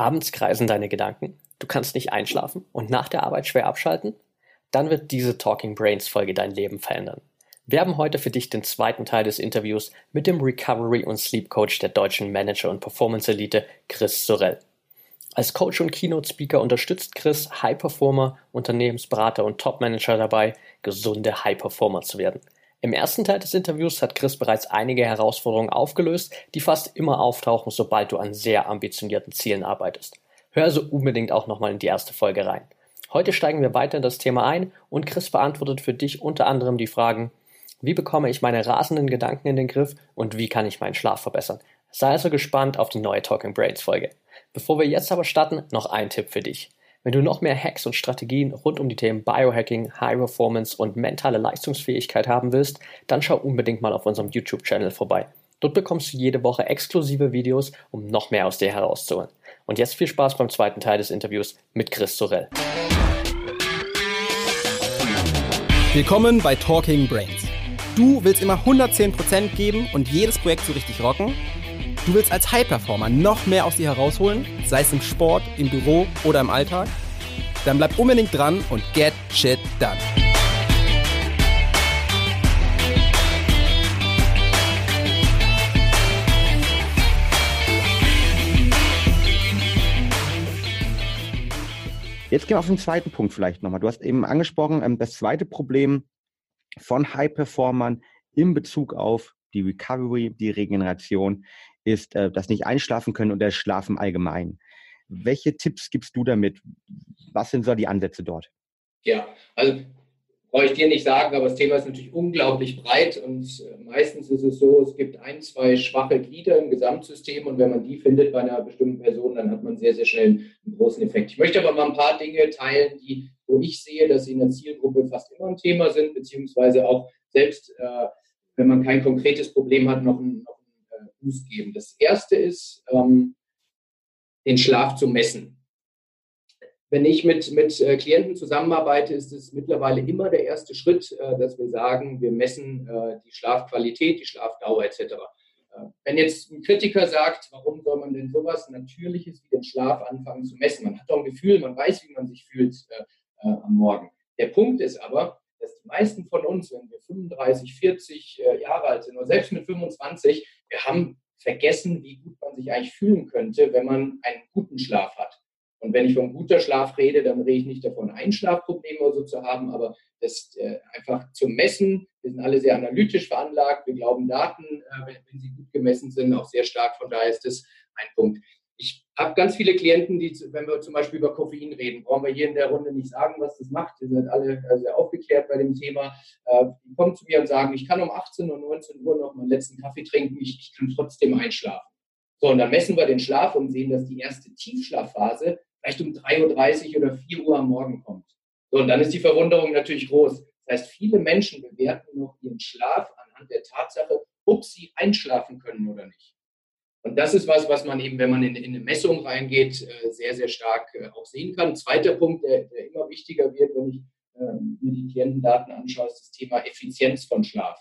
Abends kreisen deine Gedanken, du kannst nicht einschlafen und nach der Arbeit schwer abschalten? Dann wird diese Talking Brains Folge dein Leben verändern. Wir haben heute für dich den zweiten Teil des Interviews mit dem Recovery und Sleep Coach der deutschen Manager und Performance Elite, Chris Sorell. Als Coach und Keynote Speaker unterstützt Chris High Performer, Unternehmensberater und Top Manager dabei, gesunde High Performer zu werden. Im ersten Teil des Interviews hat Chris bereits einige Herausforderungen aufgelöst, die fast immer auftauchen, sobald du an sehr ambitionierten Zielen arbeitest. Hör also unbedingt auch nochmal in die erste Folge rein. Heute steigen wir weiter in das Thema ein und Chris beantwortet für dich unter anderem die Fragen, wie bekomme ich meine rasenden Gedanken in den Griff und wie kann ich meinen Schlaf verbessern? Sei also gespannt auf die neue Talking Brains Folge. Bevor wir jetzt aber starten, noch ein Tipp für dich. Wenn du noch mehr Hacks und Strategien rund um die Themen Biohacking, High Performance und mentale Leistungsfähigkeit haben willst, dann schau unbedingt mal auf unserem YouTube-Channel vorbei. Dort bekommst du jede Woche exklusive Videos, um noch mehr aus dir herauszuholen. Und jetzt viel Spaß beim zweiten Teil des Interviews mit Chris Sorell. Willkommen bei Talking Brains. Du willst immer 110% geben und jedes Projekt so richtig rocken? Du willst als High-Performer noch mehr aus dir herausholen, sei es im Sport, im Büro oder im Alltag? Dann bleib unbedingt dran und get shit done. Jetzt gehen wir auf den zweiten Punkt vielleicht nochmal. Du hast eben angesprochen, ähm, das zweite Problem von High-Performern in Bezug auf die Recovery, die Regeneration, ist äh, das nicht einschlafen können und das Schlafen allgemein. Welche Tipps gibst du damit? Was sind so die Ansätze dort? Ja, also brauche ich dir nicht sagen, aber das Thema ist natürlich unglaublich breit und äh, meistens ist es so, es gibt ein, zwei schwache Glieder im Gesamtsystem und wenn man die findet bei einer bestimmten Person, dann hat man sehr, sehr schnell einen großen Effekt. Ich möchte aber mal ein paar Dinge teilen, die, wo ich sehe, dass sie in der Zielgruppe fast immer ein Thema sind, beziehungsweise auch selbst, äh, wenn man kein konkretes Problem hat, noch ein, noch Boost geben. Das erste ist, ähm, den Schlaf zu messen. Wenn ich mit, mit äh, Klienten zusammenarbeite, ist es mittlerweile immer der erste Schritt, äh, dass wir sagen, wir messen äh, die Schlafqualität, die Schlafdauer etc. Äh, wenn jetzt ein Kritiker sagt, warum soll man denn sowas Natürliches wie den Schlaf anfangen zu messen? Man hat doch ein Gefühl, man weiß, wie man sich fühlt äh, äh, am Morgen. Der Punkt ist aber, dass die meisten von uns, wenn wir 35, 40 äh, Jahre alt sind oder selbst mit 25, wir haben vergessen, wie gut man sich eigentlich fühlen könnte, wenn man einen guten Schlaf hat. Und wenn ich von guter Schlaf rede, dann rede ich nicht davon, Einschlafprobleme oder so zu haben, aber das äh, einfach zu messen. Wir sind alle sehr analytisch veranlagt. Wir glauben Daten, äh, wenn, wenn, sie gut gemessen sind, auch sehr stark. Von daher ist das ein Punkt. Ich habe ganz viele Klienten, die, wenn wir zum Beispiel über Koffein reden, brauchen wir hier in der Runde nicht sagen, was das macht. Die sind alle sehr aufgeklärt bei dem Thema. Äh, die kommen zu mir und sagen, ich kann um 18 und 19 Uhr noch meinen letzten Kaffee trinken, ich, ich kann trotzdem einschlafen. So, und dann messen wir den Schlaf und sehen, dass die erste Tiefschlafphase vielleicht um 3.30 Uhr oder 4 Uhr am Morgen kommt. So, und dann ist die Verwunderung natürlich groß. Das heißt, viele Menschen bewerten noch ihren Schlaf anhand der Tatsache, ob sie einschlafen können oder nicht. Und das ist was, was man eben, wenn man in, in eine Messung reingeht, äh, sehr, sehr stark äh, auch sehen kann. Zweiter Punkt, der, der immer wichtiger wird, wenn ich ähm, mir die Klientendaten anschaue, ist das Thema Effizienz von Schlaf.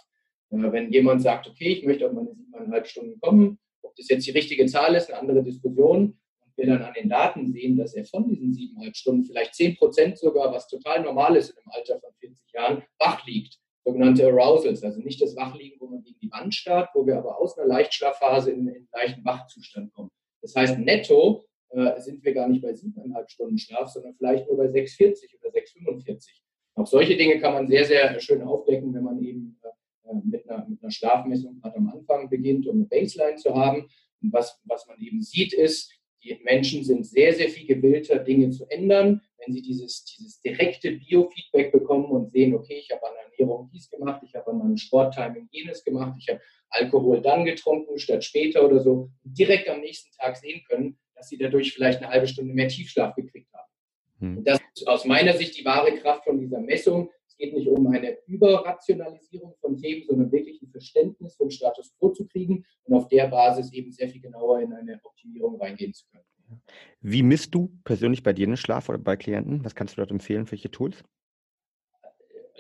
Äh, wenn jemand sagt, okay, ich möchte auf meine siebeneinhalb Stunden kommen, ob das jetzt die richtige Zahl ist, eine andere Diskussion, und wir dann an den Daten sehen, dass er von diesen siebeneinhalb Stunden vielleicht zehn Prozent sogar, was total normal ist in einem Alter von 40 Jahren, wach liegt sogenannte Arousals, also nicht das Wachliegen, wo man gegen die Wand starrt, wo wir aber aus einer Leichtschlafphase in, einen leichten Wachzustand kommen. Das heißt, netto äh, sind wir gar nicht bei siebeneinhalb Stunden Schlaf, sondern vielleicht nur bei 6,40 oder 6,45. Auch solche Dinge kann man sehr, sehr schön aufdecken, wenn man eben äh, mit, einer, mit einer Schlafmessung gerade am Anfang beginnt, um eine Baseline zu haben. Und was, was man eben sieht, ist, die Menschen sind sehr, sehr viel gewillter, Dinge zu ändern, wenn sie dieses, dieses direkte Biofeedback bekommen und sehen, okay, ich habe an der Ernährung dies gemacht, ich habe an meinem Sporttiming jenes gemacht, ich habe Alkohol dann getrunken statt später oder so, direkt am nächsten Tag sehen können, dass sie dadurch vielleicht eine halbe Stunde mehr Tiefschlaf gekriegt haben. Hm. Das ist aus meiner Sicht die wahre Kraft von dieser Messung. Es geht nicht um eine Überrationalisierung von Themen, sondern wirklich ein Verständnis für den Status quo zu kriegen und auf der Basis eben sehr viel genauer in eine Optimierung reingehen zu können. Wie misst du persönlich bei dir den Schlaf oder bei Klienten? Was kannst du dort empfehlen? Welche Tools?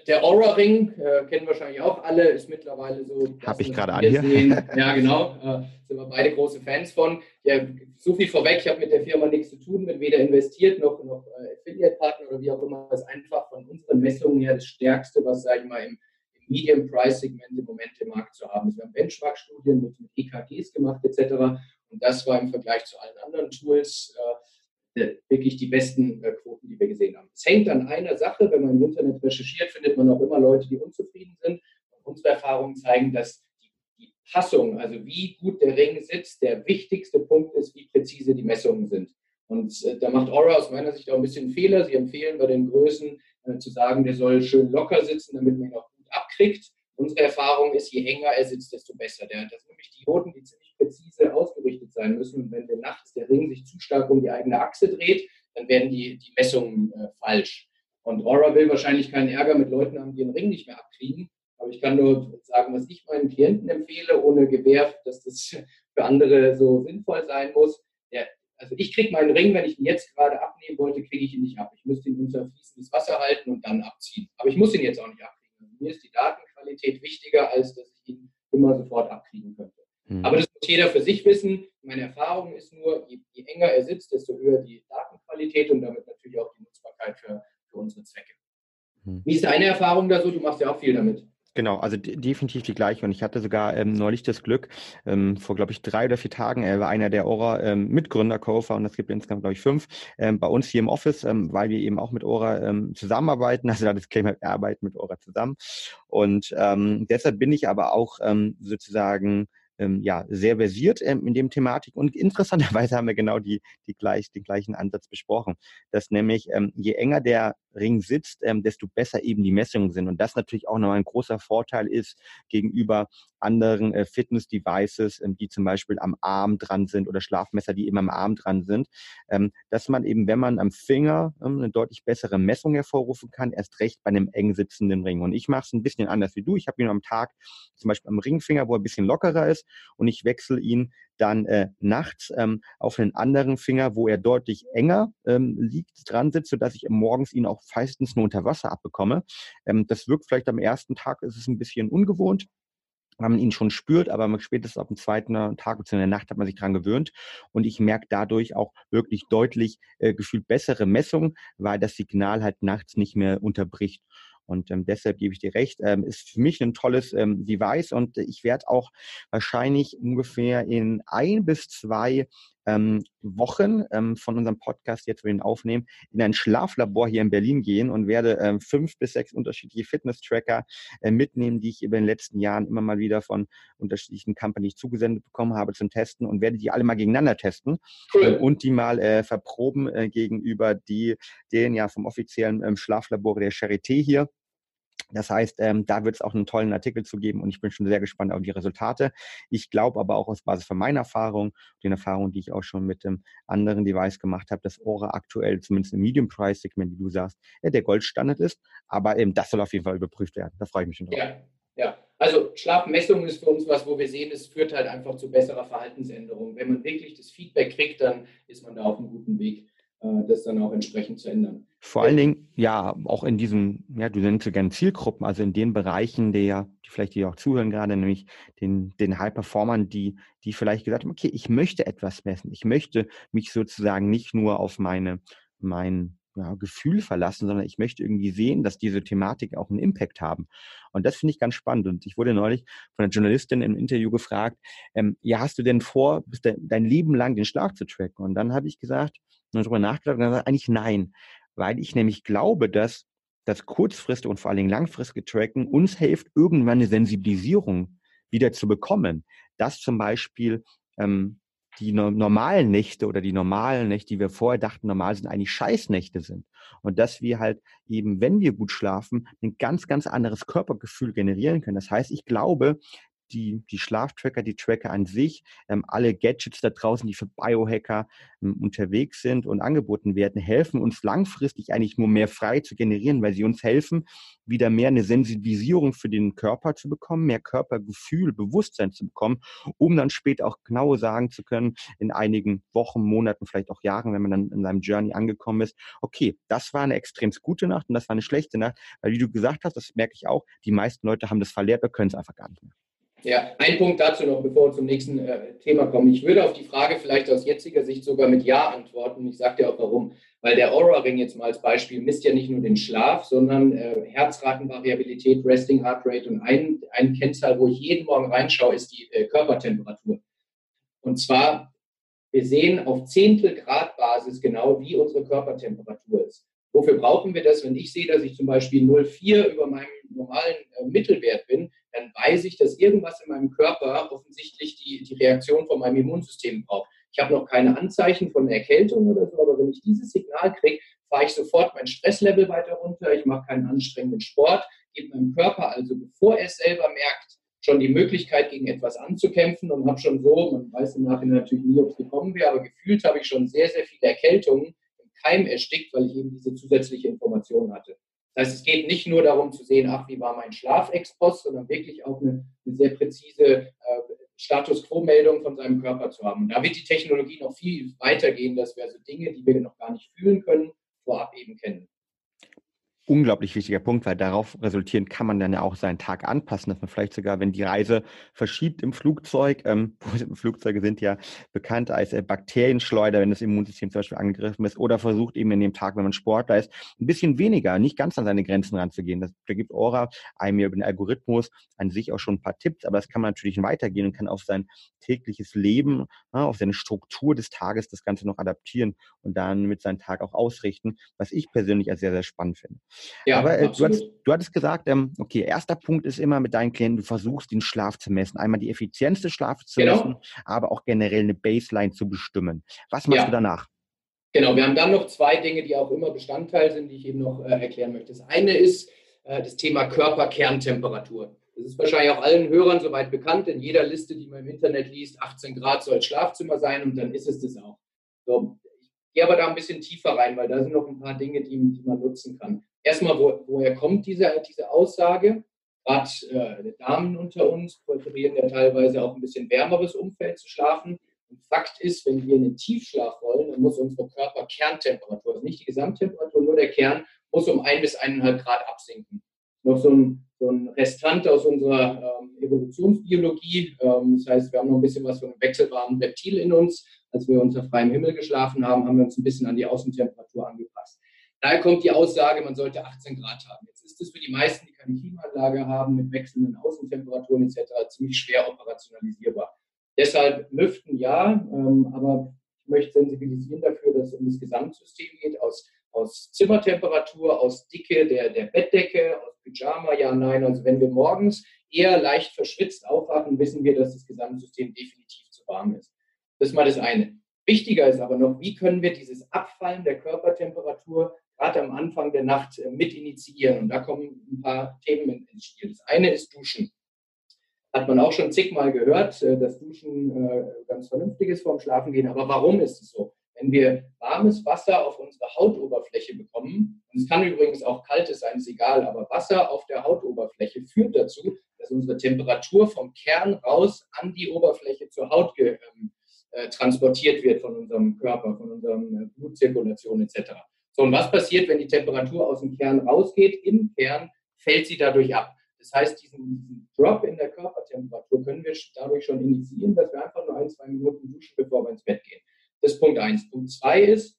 der Aura-Ring, äh, kennen wahrscheinlich auch alle, ist mittlerweile so. Habe ich gerade an hier. Sehen. Ja, genau. Äh, sind wir beide große Fans von. Ja, so viel vorweg, ich habe mit der Firma nichts zu tun, bin weder investiert noch, noch äh, Affiliate-Partner oder wie auch immer. Das ist einfach von unseren Messungen her das Stärkste, was, sage ich mal, im, im Medium-Price-Segment im Moment im Markt zu haben ist. Wir haben Benchmark-Studien mit EKGs gemacht etc. Und das war im Vergleich zu allen anderen Tools äh, wirklich die besten äh, Quoten, die wir gesehen haben. Es hängt an einer Sache, wenn man im Internet recherchiert, findet man auch immer Leute, die unzufrieden sind. Und unsere Erfahrungen zeigen, dass die, die Passung, also wie gut der Ring sitzt, der wichtigste Punkt ist, wie präzise die Messungen sind. Und äh, da macht Aura aus meiner Sicht auch ein bisschen Fehler. Sie empfehlen bei den Größen äh, zu sagen, der soll schön locker sitzen, damit man ihn auch gut abkriegt. Unsere Erfahrung ist, je enger er sitzt, desto besser. Der, das sind nämlich die Hoden, die ziemlich präzise ausgerichtet sein müssen. Und wenn der nachts der Ring sich zu stark um die eigene Achse dreht, dann werden die, die Messungen äh, falsch. Und Aura will wahrscheinlich keinen Ärger mit Leuten haben, die den Ring nicht mehr abkriegen. Aber ich kann nur sagen, was ich meinen Klienten empfehle, ohne Gewähr, dass das für andere so sinnvoll sein muss. Der, also ich kriege meinen Ring, wenn ich ihn jetzt gerade abnehmen wollte, kriege ich ihn nicht ab. Ich müsste ihn unter fließendes Wasser halten und dann abziehen. Aber ich muss ihn jetzt auch nicht abkriegen. Mir ist die Datenqualität wichtiger, als dass ich ihn immer sofort abkriegen könnte. Mhm. Aber das muss jeder für sich wissen. Meine Erfahrung ist nur, je, je, enger er sitzt, desto höher die Datenqualität und damit natürlich auch die Nutzbarkeit für, für unsere Zwecke. Mhm. Wie ist deine Erfahrung da so? Du machst ja auch viel damit. Genau, also definitiv die gleiche. Und ich hatte sogar ähm, neulich das Glück, ähm, vor, glaube ich, drei oder vier Tagen, er war einer der Ora ähm, Mitgründer, Co-Founder, und es gibt insgesamt, glaube ich, fünf, ähm, bei uns hier im Office, ähm, weil wir eben auch mit Ora ähm, zusammenarbeiten. Also da das Claim, wir arbeiten mit Ora zusammen. Und deshalb bin ich aber auch sozusagen ähm, ja, sehr versiert ähm, in dem Thematik. Und interessanterweise haben wir genau die, die gleich, den gleichen Ansatz besprochen, dass nämlich ähm, je enger der Ring sitzt, ähm, desto besser eben die Messungen sind. Und das natürlich auch nochmal ein großer Vorteil ist gegenüber anderen äh, Fitness-Devices, ähm, die zum Beispiel am Arm dran sind oder Schlafmesser, die eben am Arm dran sind, ähm, dass man eben, wenn man am Finger ähm, eine deutlich bessere Messung hervorrufen kann, erst recht bei einem eng sitzenden Ring. Und ich mache es ein bisschen anders wie du. Ich habe ihn am Tag zum Beispiel am Ringfinger, wo er ein bisschen lockerer ist und ich wechsle ihn dann äh, nachts ähm, auf einen anderen Finger, wo er deutlich enger ähm, liegt, dran sitzt, sodass ich morgens ihn auch meistens nur unter Wasser abbekomme. Ähm, das wirkt vielleicht am ersten Tag, ist es ein bisschen ungewohnt weil man ihn schon spürt, aber spätestens auf dem zweiten Tag bzw. in der Nacht hat man sich dran gewöhnt und ich merke dadurch auch wirklich deutlich äh, gefühlt bessere Messungen, weil das Signal halt nachts nicht mehr unterbricht. Und ähm, deshalb gebe ich dir recht, ähm, ist für mich ein tolles ähm, Device und ich werde auch wahrscheinlich ungefähr in ein bis zwei ähm, Wochen ähm, von unserem Podcast jetzt wir ihn aufnehmen, in ein Schlaflabor hier in Berlin gehen und werde ähm, fünf bis sechs unterschiedliche Fitness-Tracker äh, mitnehmen, die ich über den letzten Jahren immer mal wieder von unterschiedlichen Companies zugesendet bekommen habe zum Testen und werde die alle mal gegeneinander testen cool. äh, und die mal äh, verproben äh, gegenüber die, den ja vom offiziellen ähm, Schlaflabor der Charité hier. Das heißt, ähm, da wird es auch einen tollen Artikel zu geben und ich bin schon sehr gespannt auf die Resultate. Ich glaube aber auch aus Basis von meiner Erfahrung, den Erfahrungen, die ich auch schon mit dem anderen Device gemacht habe, dass Aura aktuell zumindest im Medium Price Segment, wie du sagst, ja, der Goldstandard ist. Aber eben das soll auf jeden Fall überprüft werden. Da freue ich mich schon drauf. Ja. Ja, also Schlafmessung ist für uns was, wo wir sehen, es führt halt einfach zu besserer Verhaltensänderung. Wenn man wirklich das Feedback kriegt, dann ist man da auf einem guten Weg. Äh, das dann auch entsprechend zu ändern. Vor allen Dingen, ja, auch in diesen, ja, du nennst so gerne Zielgruppen, also in den Bereichen, der, die vielleicht hier auch zuhören gerade, nämlich den, den High-Performern, die, die vielleicht gesagt haben, okay, ich möchte etwas messen. Ich möchte mich sozusagen nicht nur auf meine, mein ja, Gefühl verlassen, sondern ich möchte irgendwie sehen, dass diese Thematik auch einen Impact haben. Und das finde ich ganz spannend. Und ich wurde neulich von einer Journalistin im Interview gefragt, ähm, ja, hast du denn vor, bis de dein Leben lang den Schlag zu tracken? Und dann habe ich gesagt, und darüber nachgedacht und gesagt, eigentlich nein, weil ich nämlich glaube, dass das kurzfristige und vor allen Dingen langfristige Tracken uns hilft, irgendwann eine Sensibilisierung wieder zu bekommen. Dass zum Beispiel ähm, die normalen Nächte oder die normalen Nächte, die wir vorher dachten, normal sind, eigentlich Scheißnächte sind. Und dass wir halt eben, wenn wir gut schlafen, ein ganz, ganz anderes Körpergefühl generieren können. Das heißt, ich glaube, die, die Schlaftracker, die Tracker an sich, ähm, alle Gadgets da draußen, die für Biohacker ähm, unterwegs sind und angeboten werden, helfen uns langfristig eigentlich nur mehr frei zu generieren, weil sie uns helfen, wieder mehr eine Sensibilisierung für den Körper zu bekommen, mehr Körpergefühl, Bewusstsein zu bekommen, um dann später auch genau sagen zu können, in einigen Wochen, Monaten, vielleicht auch Jahren, wenn man dann in seinem Journey angekommen ist, okay, das war eine extrem gute Nacht und das war eine schlechte Nacht, weil wie du gesagt hast, das merke ich auch, die meisten Leute haben das verlehrt oder können es einfach gar nicht mehr. Ja, ein Punkt dazu noch, bevor wir zum nächsten äh, Thema kommen. Ich würde auf die Frage vielleicht aus jetziger Sicht sogar mit Ja antworten. Ich sage dir auch warum. Weil der Aura-Ring jetzt mal als Beispiel misst ja nicht nur den Schlaf, sondern äh, Herzratenvariabilität, Resting Heart Rate und ein, ein Kennzahl, wo ich jeden Morgen reinschaue, ist die äh, Körpertemperatur. Und zwar, wir sehen auf Zehntelgrad-Basis genau, wie unsere Körpertemperatur ist. Wofür brauchen wir das? Wenn ich sehe, dass ich zum Beispiel 0,4 über meinem normalen äh, Mittelwert bin, dann weiß ich, dass irgendwas in meinem Körper offensichtlich die, die Reaktion von meinem Immunsystem braucht. Ich habe noch keine Anzeichen von Erkältung oder so, aber wenn ich dieses Signal kriege, fahre ich sofort mein Stresslevel weiter runter, ich mache keinen anstrengenden Sport, gebe meinem Körper also, bevor er es selber merkt, schon die Möglichkeit, gegen etwas anzukämpfen und habe schon so, man weiß im Nachhinein natürlich nie, ob es gekommen wäre, aber gefühlt habe ich schon sehr, sehr viele Erkältungen Keim erstickt, weil ich eben diese zusätzliche Information hatte. Das heißt, es geht nicht nur darum zu sehen, ach, wie war mein Schlafexpost, sondern wirklich auch eine, eine sehr präzise äh, Status Quo-Meldung von seinem Körper zu haben. Und da wird die Technologie noch viel weiter gehen, dass wir also Dinge, die wir noch gar nicht fühlen können, vorab eben kennen unglaublich wichtiger Punkt, weil darauf resultierend kann man dann ja auch seinen Tag anpassen, dass man vielleicht sogar, wenn die Reise verschiebt im Flugzeug, ähm, Flugzeuge sind ja bekannt als äh, Bakterienschleuder, wenn das Immunsystem zum Beispiel angegriffen ist, oder versucht eben in dem Tag, wenn man Sportler ist, ein bisschen weniger, nicht ganz an seine Grenzen ranzugehen. Das, da gibt Aura einem ja über den Algorithmus an sich auch schon ein paar Tipps, aber das kann man natürlich weitergehen und kann auf sein tägliches Leben, ja, auf seine Struktur des Tages das Ganze noch adaptieren und dann mit seinem Tag auch ausrichten, was ich persönlich als sehr, sehr spannend finde. Ja, Aber äh, du, hattest, du, hattest, gesagt, ähm, okay, erster Punkt ist immer mit deinen Klienten, du versuchst den Schlaf zu messen. Einmal die Effizienz des Schlafs zu genau. messen, aber auch generell eine Baseline zu bestimmen. Was machst ja. du danach? Genau, wir haben dann noch zwei Dinge, die auch immer Bestandteil sind, die ich eben noch äh, erklären möchte. Das eine ist äh, das Thema Körperkerntemperatur. Das ist wahrscheinlich auch allen Hörern soweit bekannt. In jeder Liste, die man im Internet liest, 18 Grad soll Schlafzimmer sein und dann ist es das auch. So, ich gehe aber da ein bisschen tiefer rein, weil da sind noch ein paar Dinge, die, die man nutzen kann erstmal, wo, woher kommt diese, diese Aussage? Gerade äh, Damen unter uns präferieren ja teilweise auch ein bisschen wärmeres Umfeld zu schlafen. Und Fakt ist, wenn wir in den Tiefschlaf wollen, dann muss unsere Körperkerntemperatur, also nicht die Gesamttemperatur, nur der Kern, muss um ein bis eineinhalb Grad absinken. Noch so ein, so ein Restant aus unserer ähm, Evolutionsbiologie. Ähm, das heißt, wir haben noch ein bisschen was von einem wechselwarmen Reptil in uns. Als wir unter freiem Himmel geschlafen haben, haben wir uns ein bisschen an die Außentemperatur angepasst. Daher kommt die Aussage, man sollte 18 Grad haben. Jetzt ist es für die meisten, die keine Klimaanlage haben, mit wechselnden Außentemperaturen etc. ziemlich schwer operationalisierbar. Deshalb lüften ja, ähm, aber ich möchte sensibilisieren dafür, dass es um das Gesamtsystem geht, aus, aus Zimmertemperatur, aus Dicke der, der Bettdecke, aus Pyjama, ja, nein. Also wenn wir morgens eher leicht verschwitzt aufwachen, wissen wir, dass das Gesamtsystem definitiv zu warm ist. Das ist mal das eine. Wichtiger ist aber noch, wie können wir dieses Abfallen der Körpertemperatur gerade am Anfang der Nacht äh, mit initiieren. Und da kommen ein paar Themen ins Spiel. Das eine ist Duschen. Hat man auch schon zigmal gehört, äh, dass Duschen äh, ganz vernünftig ist vorm Schlafengehen. Aber warum ist es so? Wenn wir warmes Wasser auf unsere Hautoberfläche bekommen, und es kann übrigens auch kaltes sein, ist egal, aber Wasser auf der Hautoberfläche führt dazu, dass unsere Temperatur vom Kern raus an die Oberfläche zur Haut ähm, transportiert wird von unserem Körper, von unserer Blutzirkulation etc. So, und was passiert, wenn die Temperatur aus dem Kern rausgeht? Im Kern fällt sie dadurch ab. Das heißt, diesen, Drop in der Körpertemperatur können wir dadurch schon initiieren, dass wir einfach nur ein, zwei Minuten duschen, bevor wir ins Bett gehen. Das ist Punkt eins. Punkt zwei ist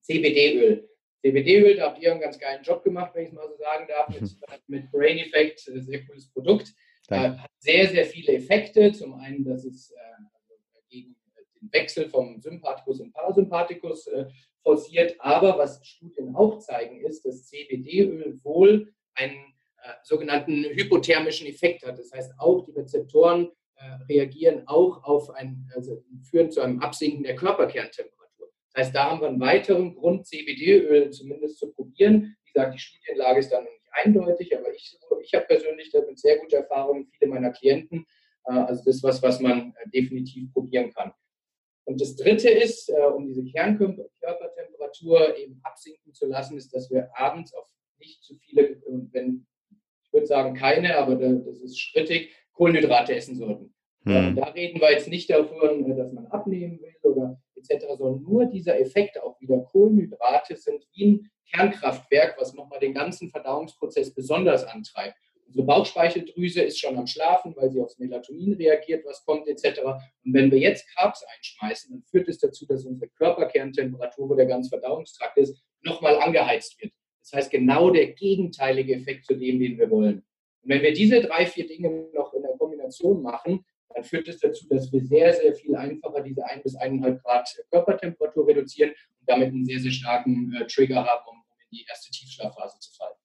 CBD-Öl. CBD-Öl, da habt ihr einen ganz geilen Job gemacht, wenn ich es mal so sagen darf, mit, mit Brain Effect, äh, sehr cooles Produkt. Äh, hat sehr, sehr viele Effekte. Zum einen, dass es äh, gegen den Wechsel vom Sympathikus und Parasympathikus äh, forciert. Aber was Studien auch zeigen, ist, dass CBD-Öl wohl einen äh, sogenannten hypothermischen Effekt hat. Das heißt, auch die Rezeptoren äh, reagieren auch auf ein, also führen zu einem Absinken der Körperkerntemperatur. Das heißt, da haben wir einen weiteren Grund, CBD-Öl zumindest zu probieren. Wie gesagt, die Studienlage ist dann noch nicht eindeutig, aber ich, ich habe persönlich damit sehr gute Erfahrungen, viele meiner Klienten. Äh, also das ist was, was man äh, definitiv probieren kann. Und das Dritte ist, äh, um diese Kernkörpertemperatur eben absinken zu lassen, ist, dass wir abends auf nicht zu viele, wenn ich würde sagen keine, aber das ist strittig, Kohlenhydrate essen sollten. Hm. Da reden wir jetzt nicht davon, dass man abnehmen will oder etc., sondern nur dieser Effekt auch wieder. Kohlenhydrate sind wie ein Kernkraftwerk, was nochmal den ganzen Verdauungsprozess besonders antreibt. Unsere Bauchspeicheldrüse ist schon am Schlafen, weil sie aufs Melatonin reagiert, was kommt etc. Und wenn wir jetzt Carbs einschmeißen, dann führt es das dazu, dass unsere Körperkerntemperatur, wo der ganze Verdauungstrakt ist, nochmal angeheizt wird. Das heißt, genau der gegenteilige Effekt zu dem, den wir wollen. Und wenn wir diese drei, vier Dinge noch in der Kombination machen, dann führt es das dazu, dass wir sehr, sehr viel einfacher diese 1 bis 1,5 Grad Körpertemperatur reduzieren und damit einen sehr, sehr starken äh, Trigger haben, um in die erste Tiefschlafphase zu fallen.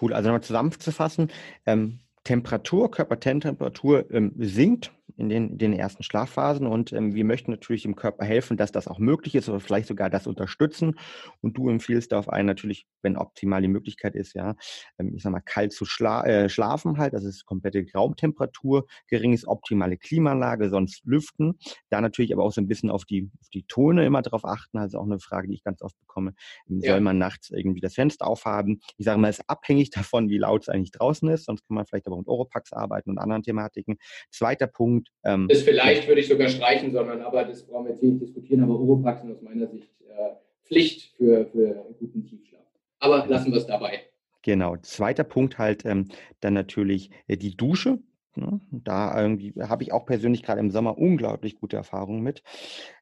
Cool, also nochmal zusammenzufassen, ähm, Temperatur, Körpertemperatur ähm, sinkt in den, den ersten Schlafphasen und ähm, wir möchten natürlich im Körper helfen, dass das auch möglich ist oder vielleicht sogar das unterstützen. Und du empfiehlst auf einen natürlich, wenn optimal die Möglichkeit ist, ja, ähm, ich sag mal, kalt zu schla äh, schlafen halt, das ist komplette Raumtemperatur, geringes optimale Klimaanlage, sonst lüften. Da natürlich aber auch so ein bisschen auf die, auf die Tone immer drauf achten, also auch eine Frage, die ich ganz oft bekomme. Ähm, soll ja. man nachts irgendwie das Fenster aufhaben? Ich sage mal, es ist abhängig davon, wie laut es eigentlich draußen ist, sonst kann man vielleicht aber mit Oropax arbeiten und anderen Thematiken. Zweiter Punkt, ähm, das vielleicht würde ich sogar streichen, sondern aber das brauchen wir jetzt nicht diskutieren, aber Oropax sind aus meiner Sicht äh, Pflicht für, für einen guten Tiefschlaf. Aber lassen wir es dabei. Genau. Zweiter Punkt halt ähm, dann natürlich äh, die Dusche. Ne? Da irgendwie habe ich auch persönlich gerade im Sommer unglaublich gute Erfahrungen mit.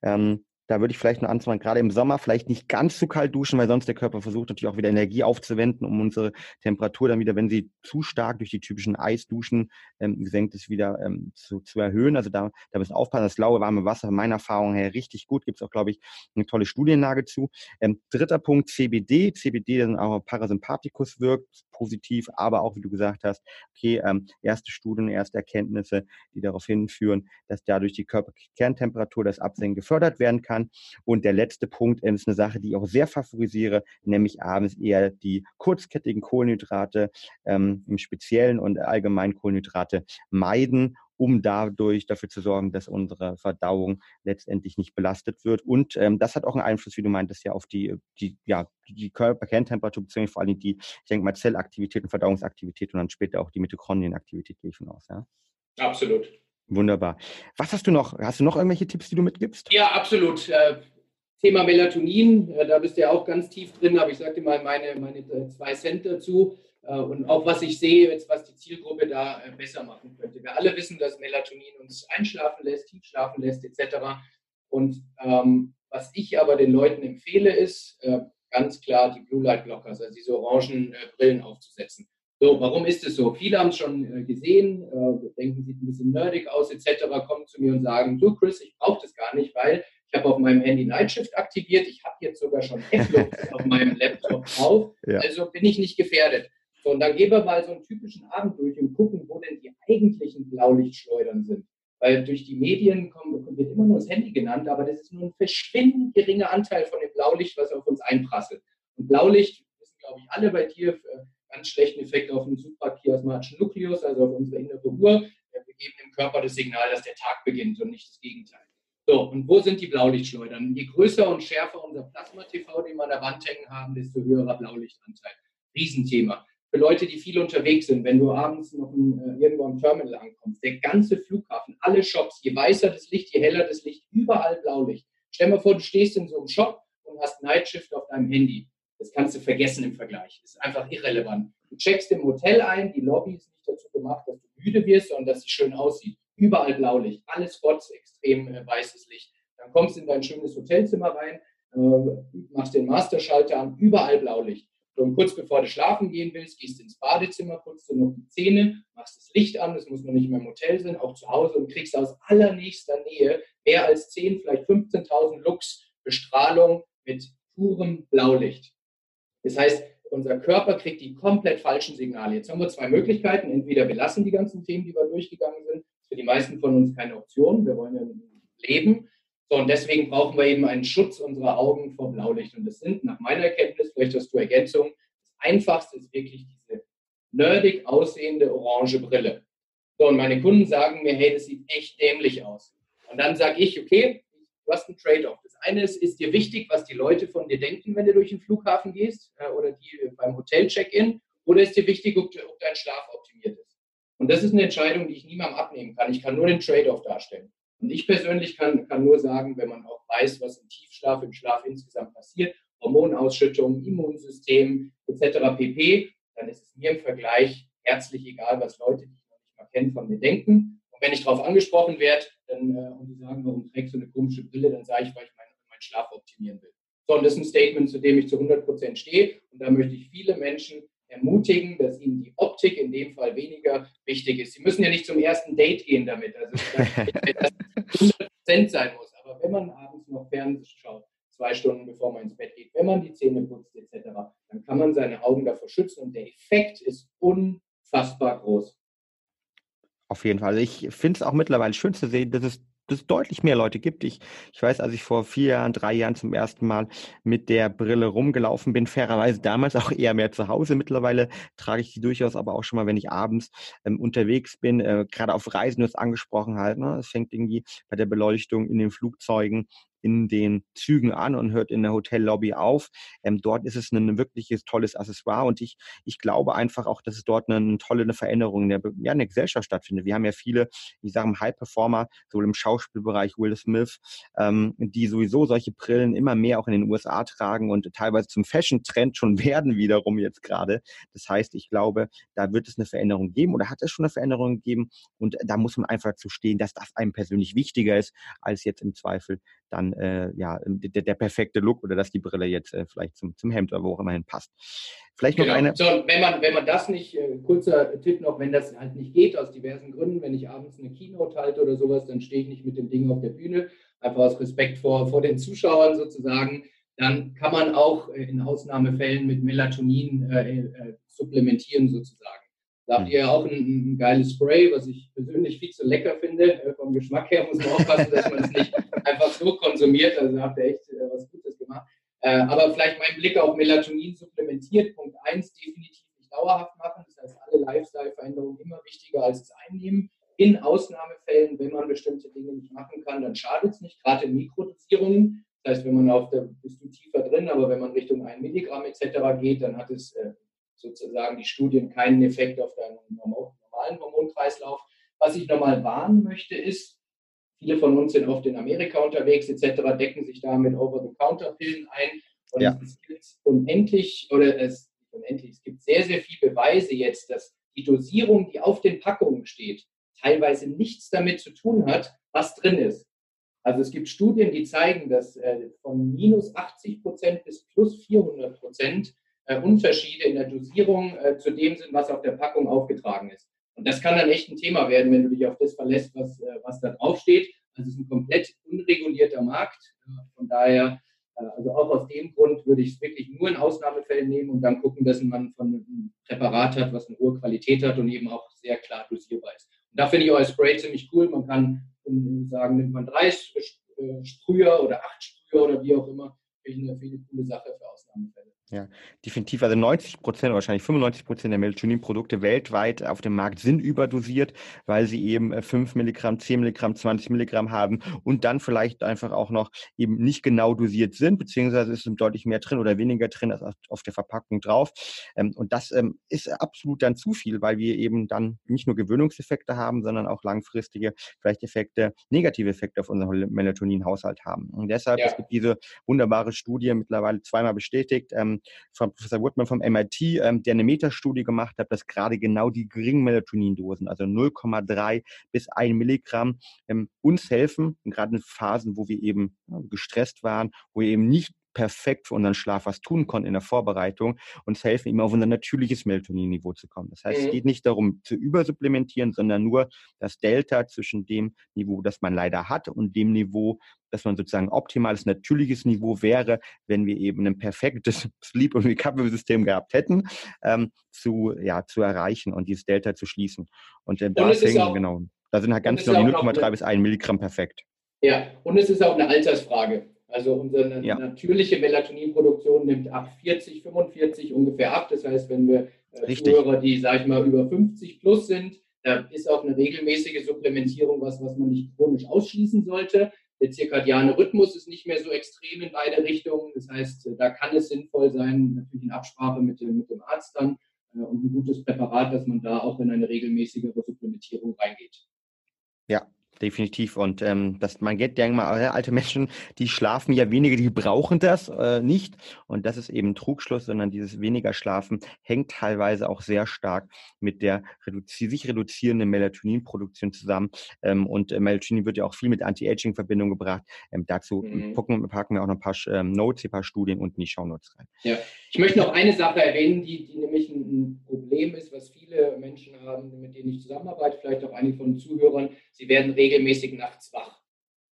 Ähm, da würde ich vielleicht nur anzumachen, gerade im Sommer vielleicht nicht ganz zu kalt duschen, weil sonst der Körper versucht natürlich auch wieder Energie aufzuwenden, um unsere Temperatur dann wieder, wenn sie zu stark durch die typischen Eisduschen ähm, gesenkt ist, wieder ähm, zu, zu erhöhen. Also da, da müssen aufpassen. Das laue, warme Wasser, meiner Erfahrung her, richtig gut. Gibt es auch, glaube ich, eine tolle Studienlage zu. Ähm, dritter Punkt, CBD. CBD, dann auch Parasympathikus wirkt positiv, aber auch, wie du gesagt hast, okay, ähm, erste Studien, erste Erkenntnisse, die darauf hinführen, dass dadurch die Körperkerntemperatur, das Absenken gefördert werden kann kann. Und der letzte Punkt ist eine Sache, die ich auch sehr favorisiere, nämlich abends eher die kurzkettigen Kohlenhydrate ähm, im Speziellen und allgemein Kohlenhydrate meiden um dadurch dafür zu sorgen, dass unsere Verdauung letztendlich nicht belastet wird. Und ähm, das hat auch einen Einfluss, wie du meintest, ja auf die, die, ja, die Körperkerntemperatur, beziehungsweise vor allem die, ich denke mal, Zellaktivität und Verdauungsaktivität und dann später auch die Mitochondrienaktivität, gehe ich von aus. Ja? Absolut. Wunderbar. Was hast du noch? Hast du noch irgendwelche Tipps, die du mitgibst? Ja, absolut. Äh, Thema Melatonin, äh, da bist du ja auch ganz tief drin, aber ich sagte mal meine, meine äh, zwei Cent dazu und auch was ich sehe, jetzt, was die Zielgruppe da besser machen könnte. Wir alle wissen, dass Melatonin uns einschlafen lässt, tief schlafen lässt, etc. Und ähm, was ich aber den Leuten empfehle, ist äh, ganz klar die Blue Light Blockers, also diese orangen äh, Brillen aufzusetzen. So, warum ist es so? Viele haben es schon äh, gesehen, äh, denken, sieht ein bisschen nerdig aus, etc., kommen zu mir und sagen, du Chris, ich brauche das gar nicht, weil ich habe auf meinem Handy Nightshift aktiviert, ich habe jetzt sogar schon Headlooks auf meinem Laptop drauf, ja. also bin ich nicht gefährdet. So, und dann gehen wir mal so einen typischen Abend durch und gucken, wo denn die eigentlichen Blaulichtschleudern sind. Weil durch die Medien kommt, wird immer nur das Handy genannt, aber das ist nur ein verschwindend geringer Anteil von dem Blaulicht, was auf uns einprasselt. Und Blaulicht, wissen glaube ich alle bei dir, ganz schlechten Effekt auf den suprachiasmatischen Nukleus, also auf unsere innere Uhr. Wir geben dem Körper das Signal, dass der Tag beginnt und nicht das Gegenteil. So, und wo sind die Blaulichtschleudern? Je größer und schärfer unser Plasma-TV, den wir an der Wand hängen haben, desto höherer Blaulichtanteil. Riesenthema. Für Leute, die viel unterwegs sind, wenn du abends noch ein, äh, irgendwo am Terminal ankommst, der ganze Flughafen, alle Shops, je weißer das Licht, je heller das Licht, überall Blaulicht. Stell dir mal vor, du stehst in so einem Shop und hast Nightshift auf deinem Handy. Das kannst du vergessen im Vergleich. Das ist einfach irrelevant. Du checkst im Hotel ein, die Lobby ist nicht dazu gemacht, dass du müde wirst, sondern dass sie schön aussieht. Überall Blaulicht, alles Spots, extrem äh, weißes Licht. Dann kommst du in dein schönes Hotelzimmer rein, äh, machst den Masterschalter an, überall Blaulicht. Und kurz bevor du schlafen gehen willst, gehst ins Badezimmer, putzt dir noch die Zähne, machst das Licht an, das muss noch nicht mehr im Hotel sein, auch zu Hause und kriegst aus allernächster Nähe mehr als 10, vielleicht 15.000 Lux Bestrahlung mit purem Blaulicht. Das heißt, unser Körper kriegt die komplett falschen Signale. Jetzt haben wir zwei Möglichkeiten. Entweder wir lassen die ganzen Themen, die wir durchgegangen sind. Das ist für die meisten von uns keine Option. Wir wollen ja leben. So, und deswegen brauchen wir eben einen Schutz unserer Augen vor Blaulicht. Und das sind nach meiner Erkenntnis, vielleicht hast du Ergänzung, das Einfachste ist wirklich diese nerdig aussehende orange Brille. So, und meine Kunden sagen mir, hey, das sieht echt dämlich aus. Und dann sage ich, okay, du hast einen Trade-off. Das eine ist, ist dir wichtig, was die Leute von dir denken, wenn du durch den Flughafen gehst äh, oder die beim Hotel-Check-In, oder ist dir wichtig, ob, ob dein Schlaf optimiert ist. Und das ist eine Entscheidung, die ich niemandem abnehmen kann. Ich kann nur den Trade-off darstellen. Und ich persönlich kann, kann nur sagen, wenn man auch weiß, was im Tiefschlaf, im Schlaf insgesamt passiert, Hormonausschüttung, Immunsystem etc. pp., dann ist es mir im Vergleich herzlich egal, was Leute, die ich noch nicht mal kenne, von mir denken. Und wenn ich darauf angesprochen werde dann, äh, und die sagen, warum trägst du eine komische Brille, dann sage ich, weil ich meinen mein Schlaf optimieren will. So, und das ist ein Statement, zu dem ich zu 100 Prozent stehe. Und da möchte ich viele Menschen ermutigen, dass ihnen die Optik in dem Fall weniger wichtig ist. Sie müssen ja nicht zum ersten Date gehen damit, also dass das 100% sein muss. Aber wenn man abends noch Fernsehen schaut, zwei Stunden bevor man ins Bett geht, wenn man die Zähne putzt etc., dann kann man seine Augen davor schützen und der Effekt ist unfassbar groß. Auf jeden Fall. Also ich finde es auch mittlerweile schön zu sehen, dass es es deutlich mehr Leute gibt. Ich, ich weiß, als ich vor vier Jahren, drei Jahren zum ersten Mal mit der Brille rumgelaufen bin, fairerweise damals auch eher mehr zu Hause. Mittlerweile trage ich die durchaus aber auch schon mal, wenn ich abends ähm, unterwegs bin, äh, gerade auf Reisen, du hast angesprochen halt. Ne? Es fängt irgendwie bei der Beleuchtung in den Flugzeugen in den Zügen an und hört in der Hotellobby auf. Ähm, dort ist es ein wirkliches tolles Accessoire und ich, ich glaube einfach auch, dass es dort eine, tolle Veränderung in der, ja, in der Gesellschaft stattfindet. Wir haben ja viele, ich sage High-Performer, sowohl im Schauspielbereich Will Smith, ähm, die sowieso solche Brillen immer mehr auch in den USA tragen und teilweise zum Fashion-Trend schon werden wiederum jetzt gerade. Das heißt, ich glaube, da wird es eine Veränderung geben oder hat es schon eine Veränderung gegeben und da muss man einfach zu stehen, dass das einem persönlich wichtiger ist, als jetzt im Zweifel dann äh, ja der, der, perfekte Look oder dass die Brille jetzt äh, vielleicht zum, zum Hemd oder wo auch immer hin passt. Vielleicht noch genau. eine. So, wenn man, wenn man das nicht, äh, kurzer Tipp noch, wenn das halt nicht geht, aus diversen Gründen, wenn ich abends eine Keynote halte oder sowas, dann stehe ich nicht mit dem Ding auf der Bühne, einfach aus Respekt vor, vor den Zuschauern sozusagen. Dann kann man auch äh, in Ausnahmefällen mit Melatonin äh, äh, supplementieren sozusagen. Da habt ihr ja auch ein, ein, geiles Spray, was ich persönlich viel zu lecker finde. Äh, vom Geschmack her muss man aufpassen, dass man es nicht einfach so konsumiert. Also habt ihr echt äh, was Gutes gemacht. Äh, aber vielleicht mein Blick auf Melatonin supplementiert. Punkt 1, definitiv nicht dauerhaft machen. Das heißt, alle Lifestyle-Veränderungen immer wichtiger als das Einnehmen. In Ausnahmefällen, wenn man bestimmte Dinge nicht machen kann, dann schadet es nicht, gerade in Mikrodosierungen. Das heißt, wenn man auf der, bist du tiefer drin, aber wenn man Richtung 1 Milligramm etc. geht, dann hat es sozusagen die Studien keinen Effekt auf deinen normalen Hormonkreislauf. Was ich nochmal warnen möchte, ist, viele von uns sind oft in Amerika unterwegs etc., decken sich da mit Over-the-Counter-Pillen ein. Und ja. es gibt unendlich, oder es, unendlich, es gibt sehr, sehr viele Beweise jetzt, dass die Dosierung, die auf den Packungen steht, teilweise nichts damit zu tun hat, was drin ist. Also es gibt Studien, die zeigen, dass äh, von minus 80 Prozent bis plus 400 Prozent Unterschiede in der Dosierung äh, zu dem sind, was auf der Packung aufgetragen ist. Und das kann dann echt ein Thema werden, wenn du dich auf das verlässt, was, äh, was da draufsteht. Also es ist ein komplett unregulierter Markt. Von daher, äh, also auch aus dem Grund würde ich es wirklich nur in Ausnahmefällen nehmen und dann gucken, dass man von einem Präparat hat, was eine hohe Qualität hat und eben auch sehr klar dosierbar ist. Und da finde ich euer Spray ziemlich cool. Man kann sagen, nimmt man drei äh, Sprüher oder acht Sprüher oder wie auch immer. Finde ich eine coole Sache für Ausnahmefälle. Ja, definitiv. Also 90 Prozent, wahrscheinlich 95 Prozent der Melatonin-Produkte weltweit auf dem Markt sind überdosiert, weil sie eben 5 äh, Milligramm, 10 Milligramm, 20 Milligramm haben und dann vielleicht einfach auch noch eben nicht genau dosiert sind, beziehungsweise ist deutlich mehr drin oder weniger drin als auf der Verpackung drauf. Ähm, und das ähm, ist absolut dann zu viel, weil wir eben dann nicht nur Gewöhnungseffekte haben, sondern auch langfristige, vielleicht Effekte, negative Effekte auf unseren Melatonin-Haushalt haben. Und deshalb, ja. es gibt diese wunderbare Studie mittlerweile zweimal bestätigt, ähm, von Professor Woodman vom MIT, ähm, der eine Metastudie gemacht hat, dass gerade genau die geringen Melatonindosen, also 0,3 bis 1 Milligramm, ähm, uns helfen, gerade in Phasen, wo wir eben ja, gestresst waren, wo wir eben nicht perfekt für unseren Schlaf was tun konnten in der Vorbereitung, uns helfen, immer auf unser natürliches Melatonin-Niveau zu kommen. Das heißt, mhm. es geht nicht darum zu übersupplementieren, sondern nur das Delta zwischen dem Niveau, das man leider hat und dem Niveau, dass man sozusagen optimales, natürliches Niveau wäre, wenn wir eben ein perfektes Sleep- und Recovery-System gehabt hätten, ähm, zu, ja, zu erreichen und dieses Delta zu schließen. Und äh, da deswegen, genau, da sind halt ganz genau die 0,3 bis 1 Milligramm perfekt. Ja, und es ist auch eine Altersfrage. Also unsere ja. natürliche Melatoninproduktion nimmt ab 40, 45 ungefähr ab. Das heißt, wenn wir äh, Zuhörer, die, sage ich mal, über 50 plus sind, Da ist auch eine regelmäßige Supplementierung was, was man nicht chronisch ausschließen sollte. Der zirkadiane Rhythmus ist nicht mehr so extrem in beide Richtungen. Das heißt, da kann es sinnvoll sein, natürlich in Absprache mit dem, mit dem Arzt dann äh, und ein gutes Präparat, dass man da auch in eine regelmäßigere Supplementierung reingeht. Ja, Definitiv. Und ähm, das, man geht, denke mal, alte Menschen, die schlafen ja weniger, die brauchen das äh, nicht. Und das ist eben Trugschluss, sondern dieses weniger Schlafen hängt teilweise auch sehr stark mit der reduzi sich reduzierenden Melatoninproduktion zusammen. Ähm, und äh, Melatonin wird ja auch viel mit Anti-Aging in Verbindung gebracht. Ähm, dazu mhm. gucken, packen wir auch noch ein paar ähm, Notes, ein paar Studien unten in die Shownotes rein. Ja, ich möchte noch eine Sache erwähnen, die, die nämlich ein Problem ist, was viele Menschen haben, mit denen ich zusammenarbeite, vielleicht auch einige von den Zuhörern. Sie werden regelmäßig nachts wach.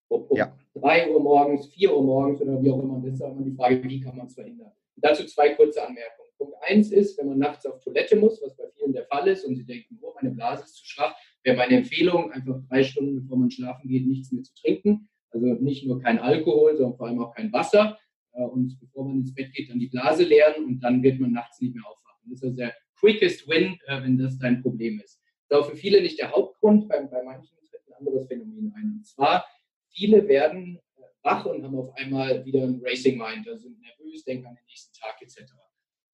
Um, um ja. 3 Uhr morgens, 4 Uhr morgens oder wie auch immer. das ist auch immer die Frage, wie kann man es verhindern. Und dazu zwei kurze Anmerkungen. Punkt 1 ist, wenn man nachts auf Toilette muss, was bei vielen der Fall ist, und sie denken, oh, meine Blase ist zu schwach, wäre meine Empfehlung, einfach drei Stunden, bevor man schlafen geht, nichts mehr zu trinken. Also nicht nur kein Alkohol, sondern vor allem auch kein Wasser. Äh, und bevor man ins Bett geht, dann die Blase leeren und dann wird man nachts nicht mehr aufwachen. Das ist also der quickest win, äh, wenn das dein Problem ist. Das ist auch für viele nicht der Hauptgrund, bei, bei manchen anderes Phänomen ein. Und zwar, viele werden äh, wach und haben auf einmal wieder ein Racing Mind, also sind nervös, denken an den nächsten Tag etc.